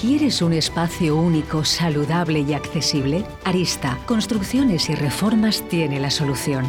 ¿Quieres un espacio único, saludable y accesible? Arista, Construcciones y Reformas tiene la solución.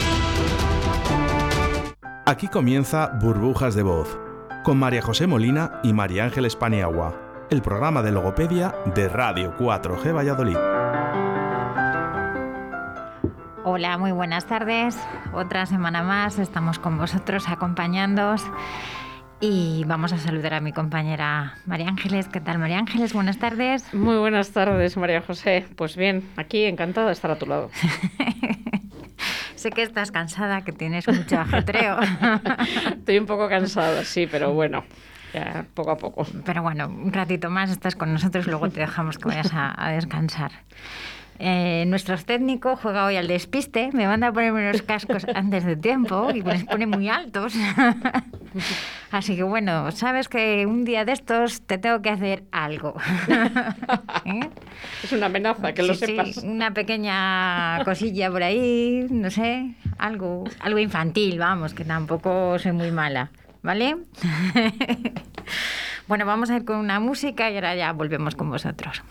Aquí comienza Burbujas de Voz, con María José Molina y María Ángeles Paniagua, el programa de logopedia de Radio 4G Valladolid. Hola, muy buenas tardes. Otra semana más estamos con vosotros acompañándoos y vamos a saludar a mi compañera María Ángeles. ¿Qué tal, María Ángeles? Buenas tardes. Muy buenas tardes, María José. Pues bien, aquí encantada de estar a tu lado. sé que estás cansada, que tienes mucho ajetreo. Estoy un poco cansada, sí, pero bueno. Ya, poco a poco. Pero bueno, un ratito más estás con nosotros, luego te dejamos que vayas a descansar. Eh, nuestro técnico juega hoy al despiste, me manda a ponerme los cascos antes de tiempo y me los pone muy altos. Así que bueno, sabes que un día de estos te tengo que hacer algo. ¿Eh? Es una amenaza, que lo sepas. una pequeña cosilla por ahí, no sé, algo, algo infantil, vamos, que tampoco soy muy mala, ¿vale? bueno, vamos a ir con una música y ahora ya volvemos con vosotros.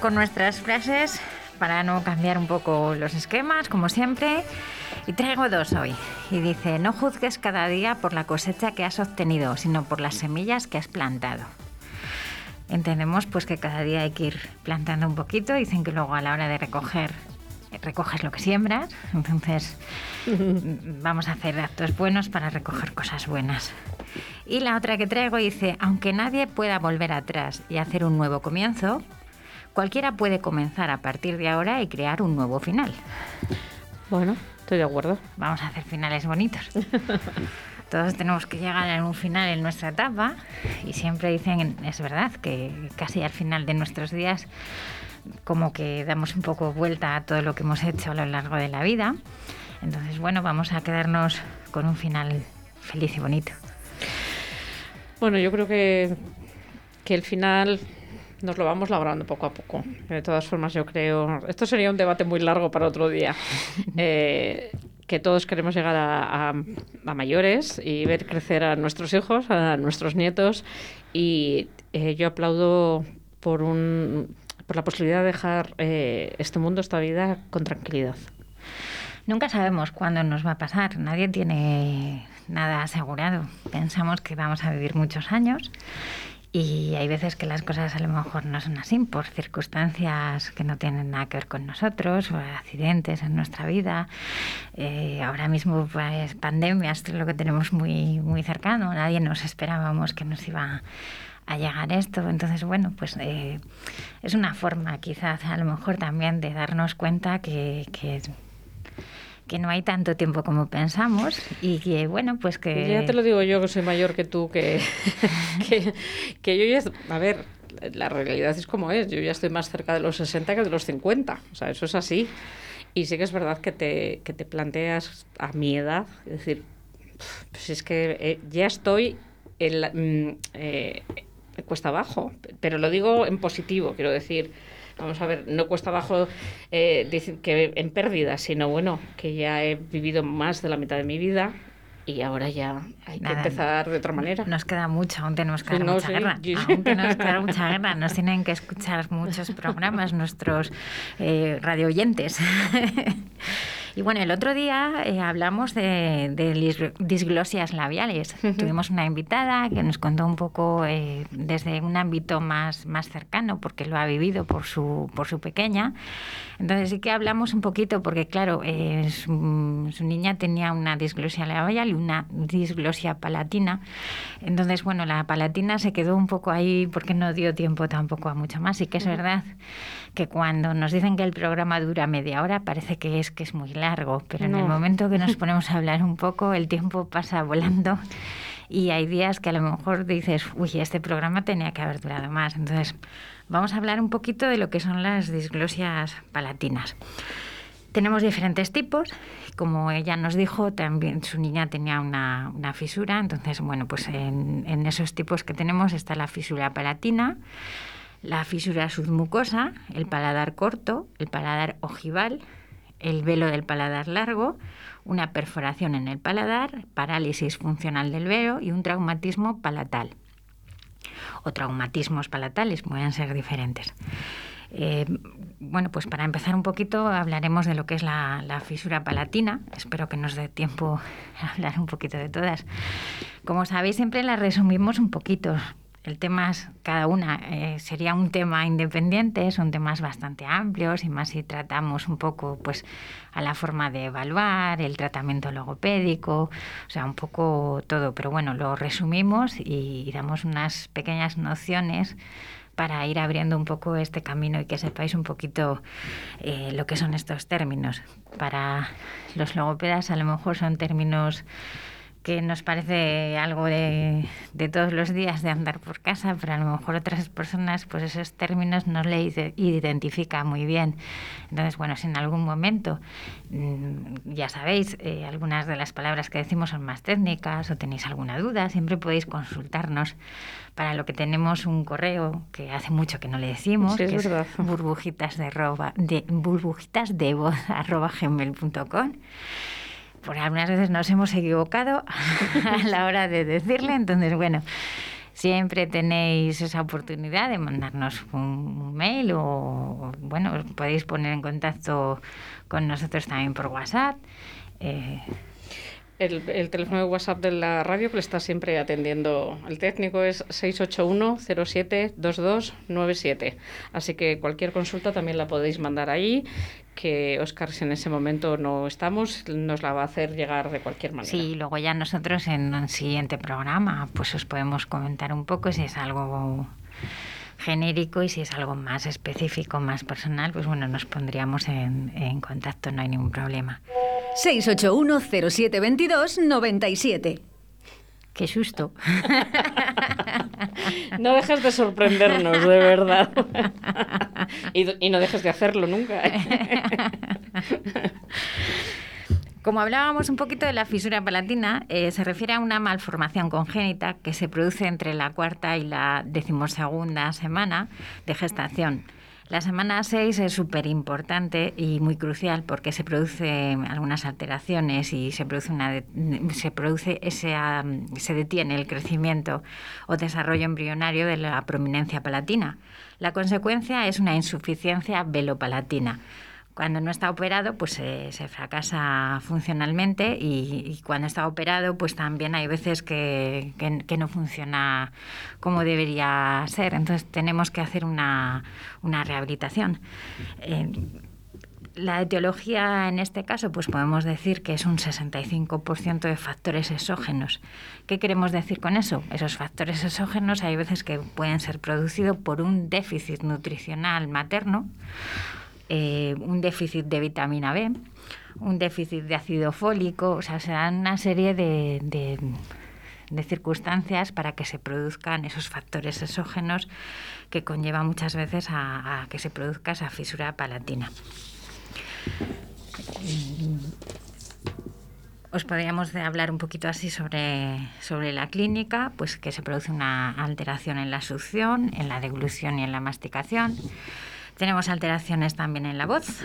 Con nuestras frases para no cambiar un poco los esquemas, como siempre. Y traigo dos hoy. Y dice, no juzgues cada día por la cosecha que has obtenido, sino por las semillas que has plantado. Entendemos pues que cada día hay que ir plantando un poquito. Dicen que luego a la hora de recoger, recoges lo que siembras. Entonces vamos a hacer actos buenos para recoger cosas buenas. Y la otra que traigo dice, aunque nadie pueda volver atrás y hacer un nuevo comienzo, Cualquiera puede comenzar a partir de ahora y crear un nuevo final. Bueno, estoy de acuerdo. Vamos a hacer finales bonitos. Todos tenemos que llegar a un final en nuestra etapa y siempre dicen, es verdad, que casi al final de nuestros días como que damos un poco vuelta a todo lo que hemos hecho a lo largo de la vida. Entonces, bueno, vamos a quedarnos con un final feliz y bonito. Bueno, yo creo que, que el final nos lo vamos labrando poco a poco. De todas formas, yo creo. Esto sería un debate muy largo para otro día. Eh, que todos queremos llegar a, mayores y ver crecer a nuestros hijos, a nuestros nietos. Y eh, yo aplaudo por, un, por la posibilidad de dejar eh, este mundo, esta vida, con tranquilidad. Nunca sabemos cuándo nos va a pasar, nadie tiene nada asegurado. Pensamos que vamos a vivir muchos años y hay veces que las cosas a lo mejor no son así por circunstancias que no tienen nada que ver con nosotros o accidentes en nuestra vida. Eh, ahora mismo pues pandemia, es lo que tenemos muy, muy cercano. Nadie nos esperábamos que nos iba a llegar esto. Entonces, bueno, pues eh, es una forma quizás a lo mejor también de darnos cuenta que que no hay tanto tiempo como pensamos y que, bueno, pues que... Ya te lo digo yo, que soy mayor que tú, que, que, yo ya... A ver, la realidad es como es. Yo ya estoy más cerca de los 60 que de los 50. O sea, eso es así. Y sí que es verdad que te, que te planteas a mi edad, es decir, pues es que eh, ya estoy en la, mm, eh, cuesta abajo, pero lo digo en positivo, quiero decir, vamos a ver, no cuesta abajo eh, decir que en pérdida, sino bueno, que ya he vivido más de la mitad de mi vida y ahora ya hay que empezar de otra manera. Nos queda mucho, aún tenemos que dar mucha guerra. Aún tenemos que dar mucha guerra. Nos tienen que escuchar muchos programas nuestros eh, radio oyentes. Y bueno, el otro día eh, hablamos de, disglosias labiales. Tuvimos una invitada que nos contó un poco eh, desde un ámbito más, más cercano, porque lo ha vivido por su, por su pequeña. Entonces sí que hablamos un poquito, porque claro, eh, su, niña tenía una disglosia labial y una disglosia palatina. Entonces, bueno, la palatina se quedó un poco ahí porque no dio tiempo tampoco a mucho más. Y que es verdad que cuando nos dicen que el programa dura media hora, parece que es que es muy largo, pero en el momento que nos ponemos a hablar un poco, el tiempo pasa volando y hay días que a lo mejor dices, uy, este programa tenía que haber durado más. Entonces, vamos a hablar un poquito de lo que son las disglosias palatinas. Tenemos diferentes tipos. Como ella nos dijo, también su niña tenía una, fisura. Entonces, bueno, pues en, en esos tipos que tenemos está la fisura palatina, la fisura submucosa, el paladar corto, el paladar ojival, el velo del paladar largo, una perforación en el paladar, parálisis funcional del velo y un traumatismo palatal. O traumatismos palatales pueden ser diferentes. Eh, bueno, pues para empezar un poquito hablaremos de lo que es la, la, fisura palatina. Espero que nos dé tiempo a hablar un poquito de todas. Como sabéis, siempre las resumimos un poquito el tema, cada una eh, sería un tema independiente, son temas bastante amplios y más si tratamos un poco pues a la forma de evaluar, el tratamiento logopédico, o sea, un poco todo, pero bueno, lo resumimos y, damos unas pequeñas nociones para ir abriendo un poco este camino y que sepáis un poquito eh, lo que son estos términos. Para los logopedas a lo mejor son términos que nos parece algo de, de, todos los días de andar por casa, pero a lo mejor otras personas, pues esos términos no le identifican muy bien. Entonces, bueno, si en algún momento, mm, ya sabéis, eh, algunas de las palabras que decimos son más técnicas o tenéis alguna duda, siempre podéis consultarnos. Para lo que tenemos un correo que hace mucho que no le decimos, que es, burbujitas de, de burbujitas de voz arroba gmail.com porque algunas veces nos hemos equivocado a la hora de decirle, entonces bueno, siempre tenéis esa oportunidad de mandarnos un mail o, bueno, podéis poner en contacto con nosotros también por WhatsApp. Eh, el, teléfono de WhatsApp de la radio que le está siempre atendiendo el técnico es 681-07-2297. Así que cualquier consulta también la podéis mandar ahí, que Oscar, si en ese momento no estamos, nos la va a hacer llegar de cualquier manera. Sí, luego ya nosotros en un siguiente programa pues os podemos comentar un poco si es algo genérico y si es algo más específico, más personal, pues bueno, nos pondríamos en, en contacto, no hay ningún problema. 681 0722 97 Qué susto. No dejes de sorprendernos, de verdad. Y, no dejes de hacerlo nunca. ¿eh? Como hablábamos un poquito de la fisura palatina, eh, se refiere a una malformación congénita que se produce entre la cuarta y la decimosegunda semana de gestación. La semana 6 es súper importante y muy crucial porque se producen algunas alteraciones y se produce una se produce ese se detiene el crecimiento o desarrollo embrionario de la prominencia palatina. La consecuencia es una insuficiencia velopalatina Cuando no está operado, pues se fracasa funcionalmente y, cuando está operado, pues también hay veces que, no funciona como debería ser. Entonces tenemos que hacer una, rehabilitación. Eh, la etiología en este caso, pues podemos decir que es un 65% de factores exógenos. ¿Qué queremos decir con eso? Esos factores exógenos hay veces que pueden ser producidos por un déficit nutricional materno, eh, un déficit de vitamina B, un déficit de ácido fólico, o sea, se dan una serie de, de circunstancias para que se produzcan esos factores exógenos que conllevan muchas veces a que se produzca esa fisura palatina. Os podríamos hablar un poquito así sobre, sobre la clínica, pues que se produce una alteración en la succión, en la deglución y en la masticación. Tenemos alteraciones también en la voz.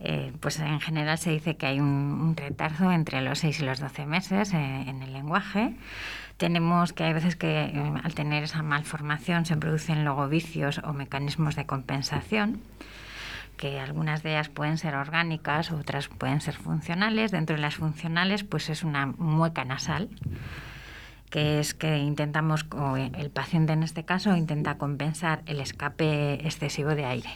Eh, pues en general se dice que hay un, retardo entre los 6 y los 12 meses eh, en el lenguaje. Tenemos que hay veces que eh, al tener esa malformación se producen luego vicios o mecanismos de compensación que algunas de ellas pueden ser orgánicas, otras pueden ser funcionales. Dentro de las funcionales, pues es una mueca nasal, que es que intentamos, o el paciente en este caso, intenta compensar el escape excesivo de aire.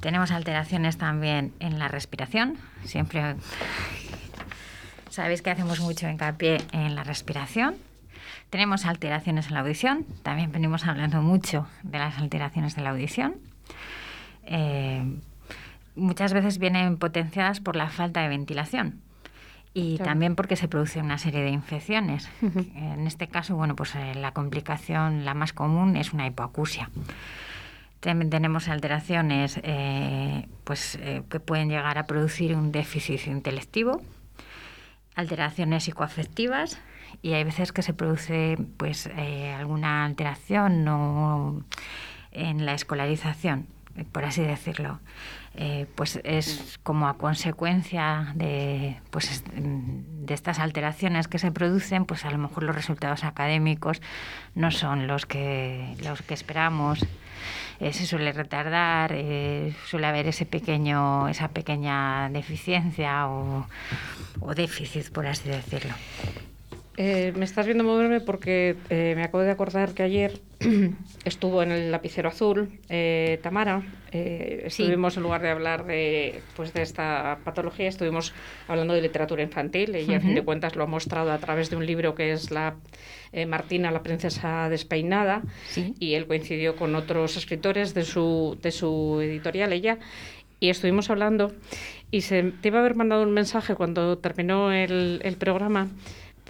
Tenemos alteraciones también en la respiración. Siempre sabéis que hacemos mucho hincapié en la respiración. Tenemos alteraciones en la audición. También venimos hablando mucho de las alteraciones de la audición. Eh, muchas veces vienen potenciadas por la falta de ventilación y también porque se produce una serie de infecciones. En este caso, bueno, pues eh, la complicación la más común es una hipoacusia. También tenemos alteraciones eh, pues, que pueden llegar a producir un déficit intelectivo, alteraciones psicoafectivas y hay veces que se produce pues, alguna alteración en la escolarización por así decirlo, eh, pues es como a consecuencia de, pues, de estas alteraciones que se producen, pues a lo mejor los resultados académicos no son los que, los que esperamos. Eh, se suele retardar, eh, suele haber ese pequeño, esa pequeña deficiencia o, o déficit, por así decirlo. Eh, me estás viendo moverme porque eh, me acabo de acordar que ayer estuvo en el lapicero azul eh, Tamara. estuvimos, en lugar de hablar de, pues, de esta patología, estuvimos hablando de literatura infantil. Ella, a fin de cuentas, lo ha mostrado a través de un libro que es la Martina, la princesa despeinada. Y él coincidió con otros escritores de su, de su editorial, ella. Y estuvimos hablando. Y se, te iba a haber mandado un mensaje cuando terminó el, el programa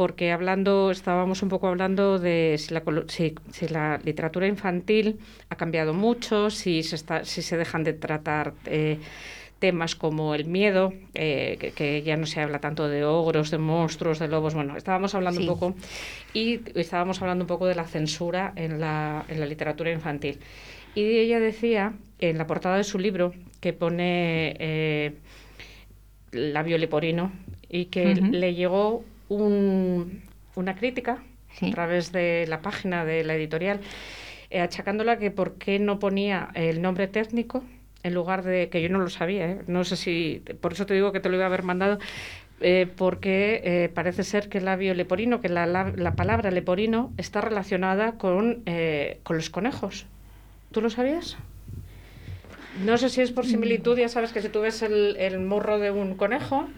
porque hablando, estábamos un poco hablando de si la, si, la literatura infantil ha cambiado mucho, si se, está, si se dejan de tratar eh, temas como el miedo, eh, que, ya no se habla tanto de ogros, de monstruos, de lobos. Bueno, estábamos hablando un poco y estábamos hablando un poco de la censura en la, en la literatura infantil. Y ella decía en la portada de su libro que pone eh, labio leporino y que le llegó una crítica a través de la página de la editorial, eh, achacándola que por qué no ponía el nombre técnico en lugar de que yo no lo sabía, ¿eh? no sé si, por eso te digo que te lo iba a haber mandado, eh, porque parece ser que el labio leporino, que la, la, palabra leporino está relacionada con, con los conejos. ¿Tú lo sabías? No sé si es por similitud, ya sabes que si tú ves el, el morro de un conejo,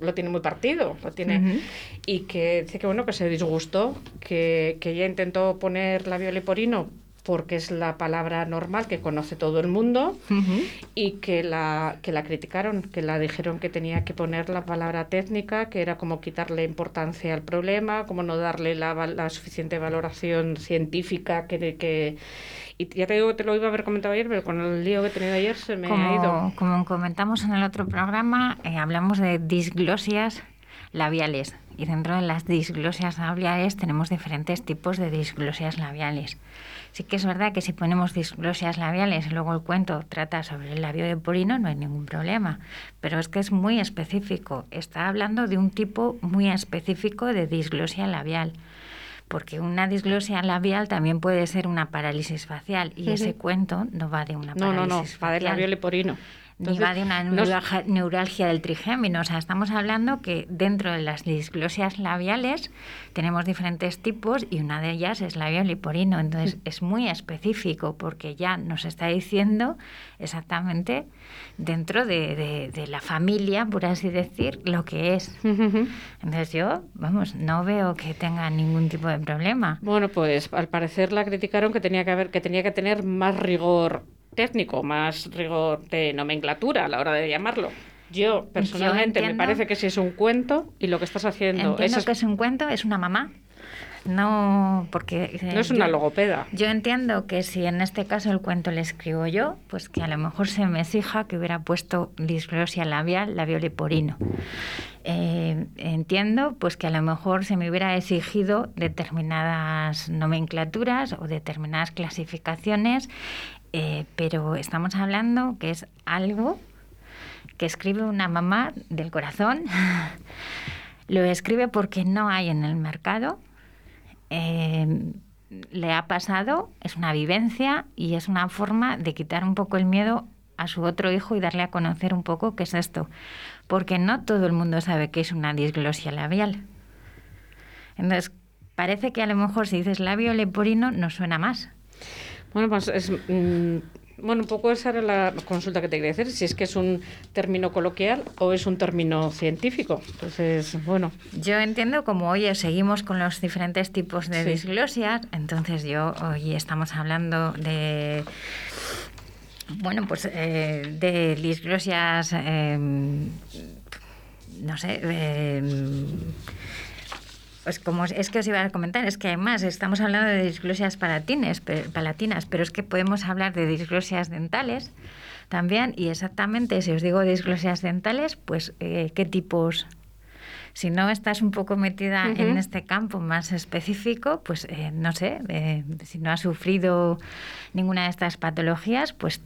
lo tiene muy partido, lo tiene. Y que dice que bueno que se disgustó, que, que ella intentó poner la leporino porque es la palabra normal que conoce todo el mundo y que la, que la criticaron, que la dijeron que tenía que poner la palabra técnica, que era como quitarle importancia al problema, como no darle la, la suficiente valoración científica que, que y ya te digo que te lo iba a haber comentado ayer, pero con el lío que he tenido ayer se me ha ido. Como comentamos en el otro programa, eh, hablamos de disglosias labiales. Y dentro de las disglosias labiales tenemos diferentes tipos de disglosias labiales. Sí que es verdad que si ponemos disglosias labiales y luego el cuento trata sobre el labio de porino, no hay ningún problema. Pero es que es muy específico. Está hablando de un tipo muy específico de disglosia labial. porque una disglosia labial también puede ser una parálisis facial y ese cuento no va de una No, parálisis no, no, va del facial labio leporino. Ni va de una neuralgia del trigémino. O sea, estamos hablando que dentro de las disglosias labiales tenemos diferentes tipos y una de ellas es labio liporino. Entonces, es muy específico porque ya nos está diciendo exactamente dentro de, de- de la familia, por así decir, lo que es. Entonces, yo, vamos, no veo que tenga ningún tipo de problema. Bueno, pues al parecer la criticaron que tenía que haber, que tenía que tener más rigor técnico, más rigor de nomenclatura a la hora de llamarlo. Yo personalmente me entiendo- parece que si es un cuento y lo que estás haciendo Entiendo es, que es un cuento, es una mamá. No, porque... eh, no es una yo- logopeda. Yo entiendo que si en este caso el cuento le escribo yo, pues que a lo mejor se me exija que hubiera puesto disglosia labial, labio leporino. Eh, entiendo pues que a lo mejor se me hubiera exigido determinadas nomenclaturas o determinadas clasificaciones, eh, pero estamos hablando que es algo que escribe una mamá del corazón. Lo escribe porque no hay en el mercado. Eh, le ha pasado, es una vivencia y es una forma de quitar un poco el miedo a su otro hijo y darle a conocer un poco qué es esto. Porque no todo el mundo sabe qué es una disglosia labial. Entonces, parece que a lo mejor si dices labio leporino no suena más. Bueno, pues es. mm, bueno, un poco esa era la consulta que te quería hacer, si es que es un término coloquial o es un término científico. Entonces, bueno, Yo entiendo como, oye, seguimos con los diferentes tipos de Sí. disglosias, entonces yo, hoy estamos hablando de, bueno, pues eh, de disglosias, eh, no sé, eh, pues como es- que os iba a comentar, es que además estamos hablando de disglosias palatines, palatinas, pero es que podemos hablar de disglosias dentales también, y exactamente si os digo disglosias dentales, pues eh, qué tipos si no estás un poco metida en este campo más específico, pues eh, no sé, eh, si no has sufrido ninguna de estas patologías, pues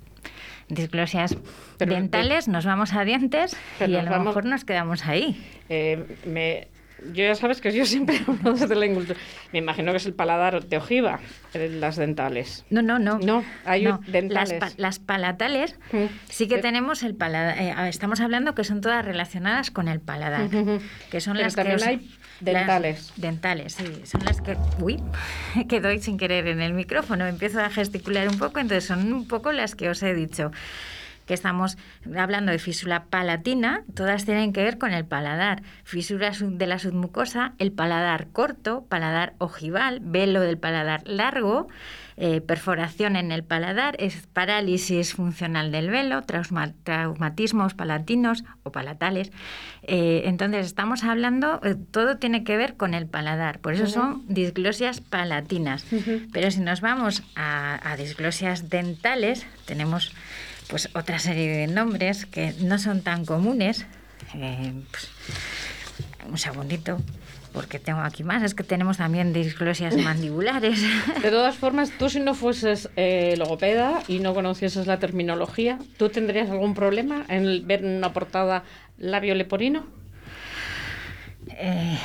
disglosias Pero de- dentales, nos vamos a dientes y a lo vamos- mejor nos quedamos ahí. eh, me, yo ya sabes que yo siempre hablo desde la incultura. Me imagino que es el paladar de ojiva, las dentales. No, no, no. No, hay No, dentales. Las, pa- las palatales Mm. sí que Eh, tenemos el paladar. eh, estamos hablando que son todas relacionadas con el paladar. Que son Pero las que os- hay las- dentales. dentales, sí. Son las que. Uy, que doy sin querer en el micrófono. Empiezo a gesticular un poco, entonces son un poco las que os he dicho que estamos hablando de físula palatina, todas tienen que ver con el paladar. Fisura de la submucosa, el paladar corto, paladar ojival, velo del paladar largo, eh, perforación en el paladar, es parálisis funcional del velo, trauma- traumatismos palatinos o palatales. Eh, entonces, estamos hablando, eh, todo tiene que ver con el paladar, por eso son disglosias palatinas. Pero si nos vamos a, a disglosias dentales, tenemos pues otra serie de nombres que no son tan comunes. Eh, pues, un segundito, porque tengo aquí más. Es que tenemos también disglosias mandibulares. De todas formas, tú si no fueses eh, logopeda y no conocieses la terminología, ¿tú tendrías algún problema en el- ver en una portada labio leporino? Eh,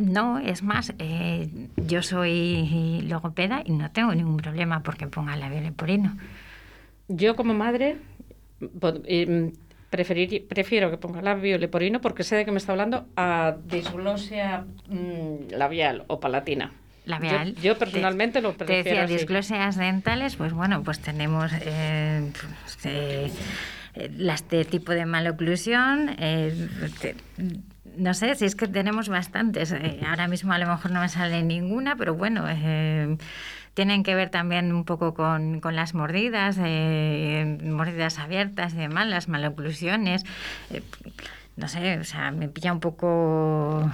no, es más, eh, yo soy logopeda y no tengo ningún problema porque ponga labio leporino. Yo como madre eh, preferir- prefiero que ponga labio leporino porque sé de qué me está hablando a disglosia mm, labial o palatina. Labial. Yo, yo personalmente lo Te prefiero decía, así. disglosias dentales, pues bueno, pues tenemos eh, pues, eh, las de tipo de maloclusión. eh, te- no sé, si es que tenemos bastantes. eh, ahora mismo a lo mejor no me sale ninguna, pero bueno, eh, tienen que ver también un poco con, con las mordidas, eh, mordidas abiertas y demás, las maloclusiones. no sé, o sea, me pilla un poco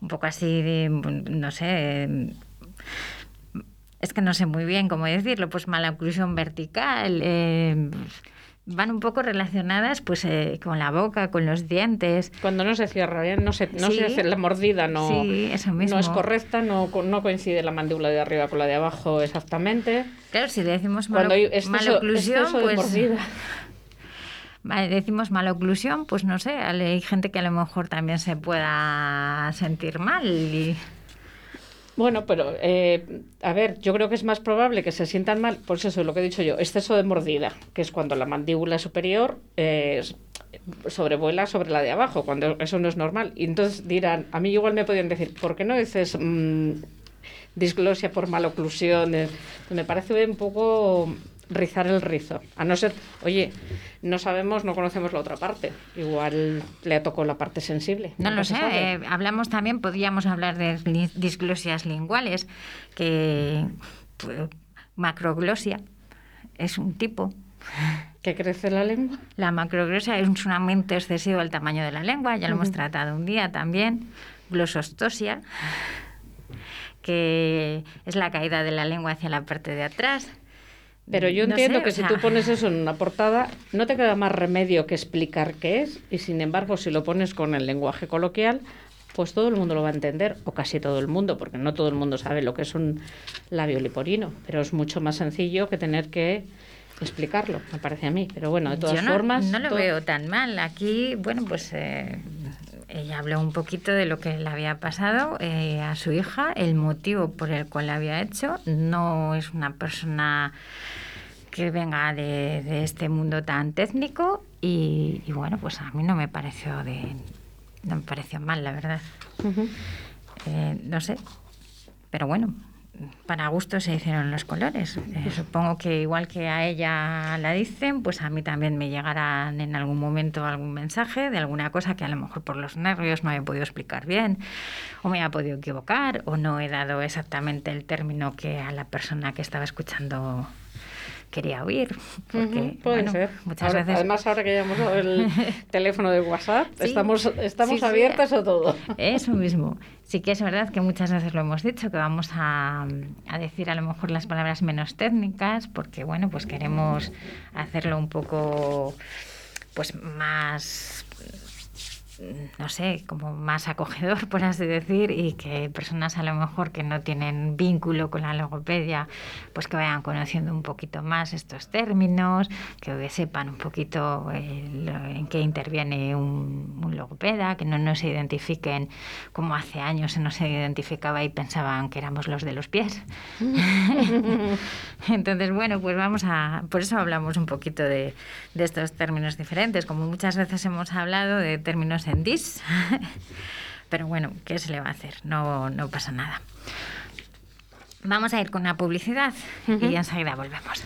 un poco así de, no sé, es que no sé muy bien cómo decirlo, pues mala oclusión vertical, eh, van un poco relacionadas pues eh, con la boca, con los dientes. Cuando no se cierra bien, no se, no Sí. se hace la mordida, no, Sí, eso mismo. no es correcta, no, no coincide la mandíbula de arriba con la de abajo exactamente. Claro, si decimos Cuando malo- maloclusión, de pues mordida. vale, decimos maloclusión, pues no sé, hay gente que a lo mejor también se pueda sentir mal y Bueno, pero eh, a ver, yo creo que es más probable que se sientan mal, por eso es lo que he dicho yo, exceso de mordida, que es cuando la mandíbula superior eh, sobrevuela sobre la de abajo, cuando eso no es normal. Y entonces dirán, a mí igual me podrían decir, ¿por qué no dices mm, disglosia por maloclusión? Me parece un poco rizar el rizo. A no ser, oye, no sabemos, no conocemos la otra parte. Igual le tocó la parte sensible. No lo sé. Eh, hablamos también, podríamos hablar de disglosias linguales, que pues, macroglosia es un tipo. ¿Qué crece la lengua? La macroglosia es un aumento excesivo del tamaño de la lengua, ya lo hemos tratado un día también. Glosostosia, que es la caída de la lengua hacia la parte de atrás. Pero yo entiendo que si tú pones eso en una portada, no te queda más remedio que explicar qué es, y sin embargo, si lo pones con el lenguaje coloquial, pues todo el mundo lo va a entender, o casi todo el mundo, porque no todo el mundo sabe lo que es un labio liporino, pero es mucho más sencillo que tener que explicarlo, me parece a mí. Pero bueno, de todas no, formas. No lo veo tan mal. Aquí, bueno, pues eh, ella habló un poquito de lo que le había pasado eh, a su hija, el motivo por el cual la había hecho. No es una persona que venga de, este mundo tan técnico y, bueno, pues a mí no me pareció de no me pareció mal, la verdad. Eh, no sé, pero bueno, para gusto se hicieron los colores. Eh, supongo que igual que a ella la dicen, pues a mí también me llegarán en algún momento algún mensaje de alguna cosa que a lo mejor por los nervios no he podido explicar bien, o me ha podido equivocar, o no he dado exactamente el término que a la persona que estaba escuchando quería oír. Porque, puede ser. Muchas veces... Además, ahora que ya hemos dado el teléfono de WhatsApp, estamos, estamos abiertas a todo. Eso mismo. Sí que es verdad que muchas veces lo hemos dicho, que vamos a, a, decir a lo mejor las palabras menos técnicas, porque bueno, pues queremos hacerlo un poco pues más no sé, como más acogedor, por así decir, y que personas a lo mejor que no tienen vínculo con la logopedia, pues que vayan conociendo un poquito más estos términos, que sepan un poquito en qué interviene un, un, logopeda, que no nos identifiquen como hace años se nos identificaba y pensaban que éramos los de los pies. Entonces, bueno, pues vamos a, por eso hablamos un poquito de, de estos términos diferentes, como muchas veces hemos hablado de términos dis. Pero bueno, ¿qué se le va a hacer? No, no pasa nada. Vamos a ir con una publicidad y enseguida volvemos.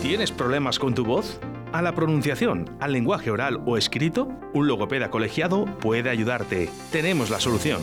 ¿Tienes problemas con tu voz? ¿A la pronunciación, al lenguaje oral o escrito? Un logopeda colegiado puede ayudarte. Tenemos la solución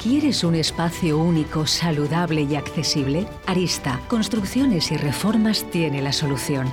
¿Quieres un espacio único, saludable y accesible? Arista, Construcciones y Reformas tiene la solución.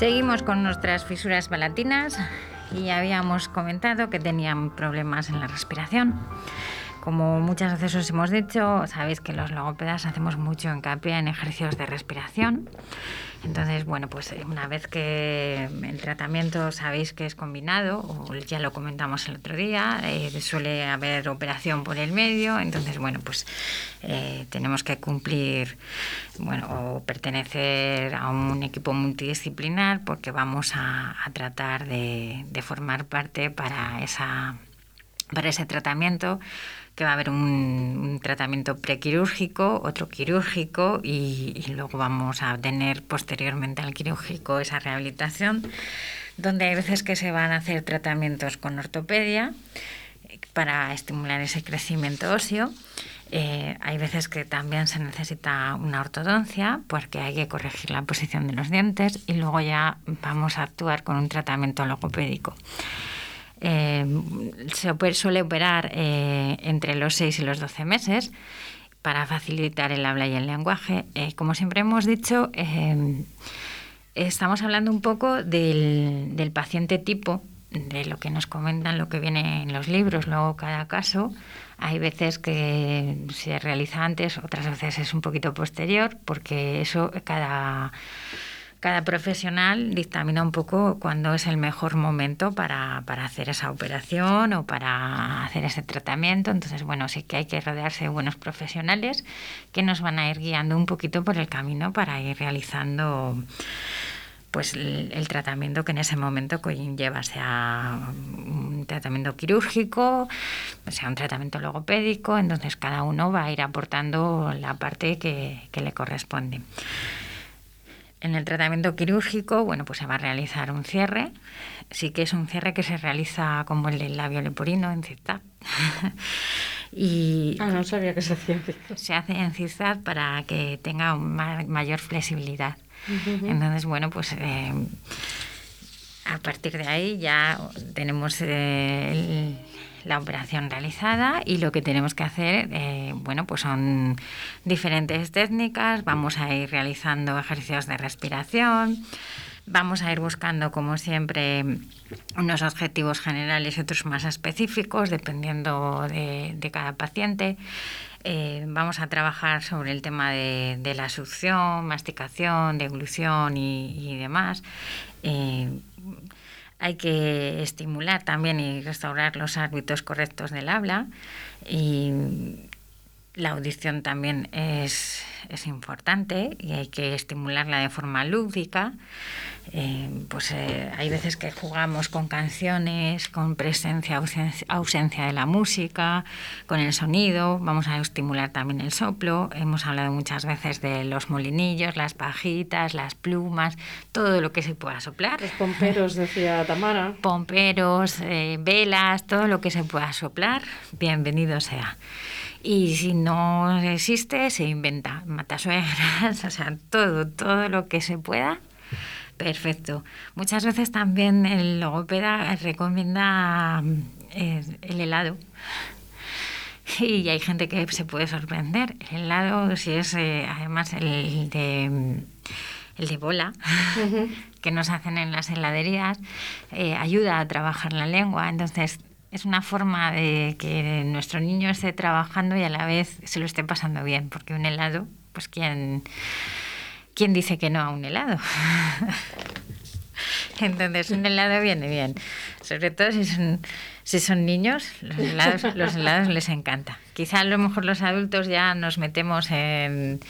Seguimos con nuestras fisuras palatinas y habíamos comentado que tenían problemas en la respiración. Como muchas veces os hemos dicho, sabéis que los logopedas hacemos mucho hincapié en ejercicios de respiración. Entonces, bueno, pues eh, una vez que el tratamiento sabéis que es combinado, o ya lo comentamos el otro día, eh, suele haber operación por el medio, entonces, bueno, pues eh, tenemos que cumplir, bueno, o pertenecer a un equipo multidisciplinar porque vamos a, tratar de, de formar parte para esa para ese tratamiento que va a haber un, tratamiento prequirúrgico, otro quirúrgico y, luego vamos a tener posteriormente al quirúrgico esa rehabilitación, donde hay veces que se van a hacer tratamientos con ortopedia para estimular ese crecimiento óseo. Eh, hay veces que también se necesita una ortodoncia porque hay que corregir la posición de los dientes y luego ya vamos a actuar con un tratamiento logopédico. Eh, se suele operar eh, entre los 6 y los 12 meses para facilitar el habla y el lenguaje. Eh, como siempre hemos dicho, estamos hablando un poco del, del, paciente tipo, de lo que nos comentan, lo que viene en los libros, luego cada caso. Hay veces que se realiza antes, otras veces es un poquito posterior, porque eso cada cada profesional dictamina un poco cuándo es el mejor momento para, hacer esa operación o para hacer ese tratamiento. Entonces, bueno, sí que hay que rodearse de buenos profesionales que nos van a ir guiando un poquito por el camino para ir realizando pues el, tratamiento que en ese momento conlleva, sea un tratamiento quirúrgico, sea un tratamiento logopédico, entonces cada uno va a ir aportando la parte que le corresponde. En el tratamiento quirúrgico, bueno, pues se va a realizar un cierre. Sí que es un cierre que se realiza como el del labio leporino en zigzag. y ah, no sabía que se hacía en zigzag. Se hace en zigzag para que tenga mayor flexibilidad. Entonces, bueno, pues eh, a partir de ahí ya tenemos eh, el la operación realizada y lo que tenemos que hacer, eh, bueno, pues son diferentes técnicas, vamos a ir realizando ejercicios de respiración, vamos a ir buscando, como siempre, unos objetivos generales y otros más específicos, dependiendo de, cada paciente. Eh, vamos a trabajar sobre el tema de, la succión, masticación, deglución y, y demás. Eh, hay que estimular también y restaurar los hábitos correctos del habla y la audición también es, es importante y hay que estimularla de forma lúdica eh, pues eh, hay veces que jugamos con canciones, con presencia, ausencia, ausencia, de la música, con el sonido, vamos a estimular también el soplo, hemos hablado muchas veces de los molinillos, las pajitas, las plumas, todo lo que se pueda soplar. Los pomperos, decía Tamara. Pomperos, eh, velas, todo lo que se pueda soplar, bienvenido sea. Y si no existe, se inventa matasuegras, o sea, todo, todo lo que se pueda Perfecto. Muchas veces también el logopeda recomienda eh, el helado. Y hay gente que se puede sorprender. El helado, si es eh, además el de, el de bola, que nos hacen en las heladerías, eh, ayuda a trabajar la lengua. Entonces, es una forma de que nuestro niño esté trabajando y a la vez se lo esté pasando bien, porque un helado, pues quien ¿quién dice que no a un helado? Entonces, un helado viene bien. Sobre todo si son, si son niños, los helados, los helados les encanta. Quizá a lo mejor los adultos ya nos metemos en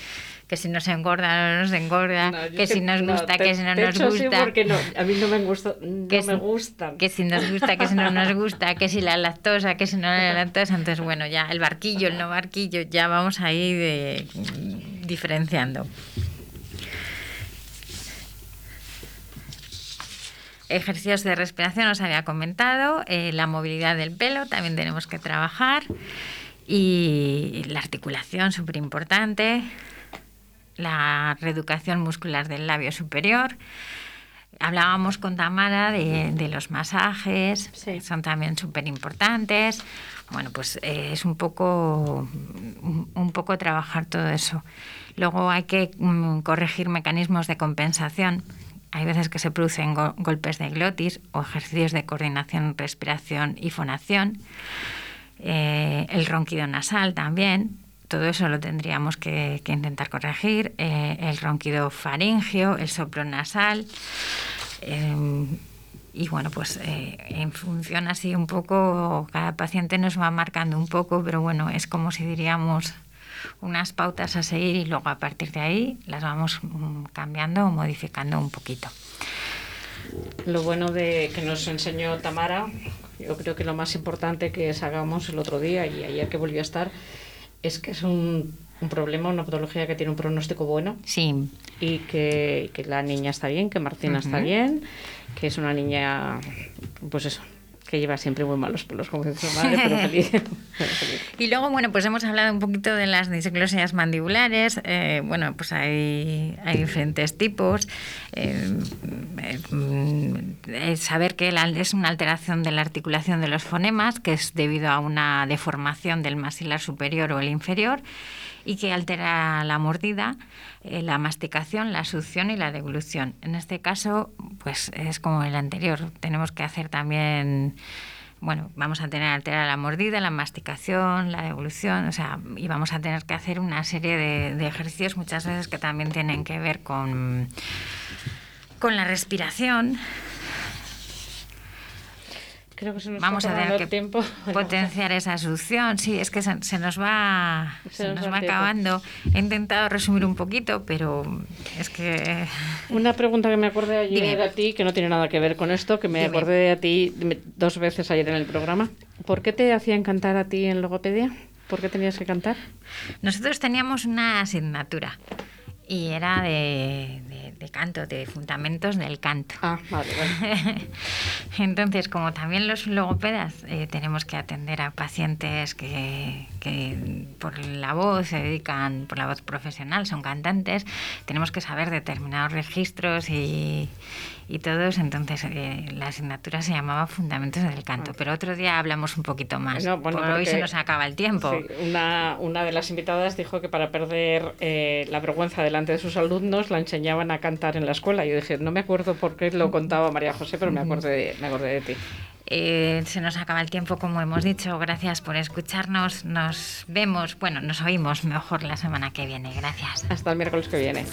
que si nos engorda o no nos engorda, que, si nos gusta, que si no nos gusta. porque no, a mí no me gusta, no que me gusta. Que si nos gusta, que si no nos gusta, que si la lactosa, que si no la lactosa. Entonces, bueno, ya el barquillo, el no barquillo, ya vamos ahí de, diferenciando. ejercicios de respiración os había comentado, eh, la movilidad del pelo también tenemos que trabajar y la articulación súper importante, la reeducación muscular del labio superior. Hablábamos con Tamara de, los masajes, son también súper importantes. Bueno, pues eh, es un poco, un poco trabajar todo eso. Luego hay que mm, corregir mecanismos de compensación hay veces que se producen golpes de glotis o ejercicios de coordinación, respiración y fonación. eh, el ronquido nasal también, todo eso lo tendríamos que, intentar corregir, eh, el ronquido faringio, el soplo nasal. Eh, y bueno, pues en función así un poco, cada paciente nos va marcando un poco, pero bueno, es como si diríamos unas pautas a seguir y luego a partir de ahí las vamos mm, cambiando o modificando un poquito. Lo bueno de que nos enseñó Tamara, yo creo que lo más importante que sacamos el otro día y ayer que volvió a estar, es que es un, un problema, una patología que tiene un pronóstico bueno. Sí. Y que, que la niña está bien, que Martina está bien, que es una niña, pues eso, que lleva siempre muy malos pelos, como dice su madre, pero feliz. y luego, bueno, pues hemos hablado un poquito de las diseclosias mandibulares. Eh, bueno, pues hay, hay diferentes tipos. Eh, eh, saber que es una alteración de la articulación de los fonemas, que es debido a una deformación del maxilar superior o el inferior y que altera la mordida, eh, la masticación, la succión y la deglución. En este caso, pues es como el anterior. Tenemos que hacer también bueno, vamos a tener alterada la mordida, la masticación, la deglución, o sea, y vamos a tener que hacer una serie de, de ejercicios muchas veces que también tienen que ver con, con la respiración, Creo que se nos Vamos a tener que tiempo. potenciar esa succión. Sí, es que se, nos va, se, nos, va acabando. He intentado resumir un poquito, pero es que... Una pregunta que me acordé ayer de a ti, que no tiene nada que ver con esto, que me acordé de a ti dos veces ayer en el programa. ¿Por qué te hacían cantar a ti en logopedia? ¿Por qué tenías que cantar? Nosotros teníamos una asignatura y era de, de, canto, de fundamentos del canto. Ah, vale, vale. Entonces, como también los logopedas eh, tenemos que atender a pacientes que, que, por la voz se dedican, por la voz profesional, son cantantes, tenemos que saber determinados registros y, y todos, entonces eh, la asignatura se llamaba Fundamentos del Canto, ah. pero otro día hablamos un poquito más. Por hoy se nos acaba el tiempo. una, una, de las invitadas dijo que para perder eh, la vergüenza delante de sus alumnos la enseñaban a cantar en la escuela. Yo dije, no me acuerdo por qué lo contaba María José, pero me acordé, me acordé de ti. Eh, se nos acaba el tiempo, como hemos dicho. Gracias por escucharnos. Nos vemos, bueno, nos oímos mejor la semana que viene. Gracias. Hasta el miércoles que viene.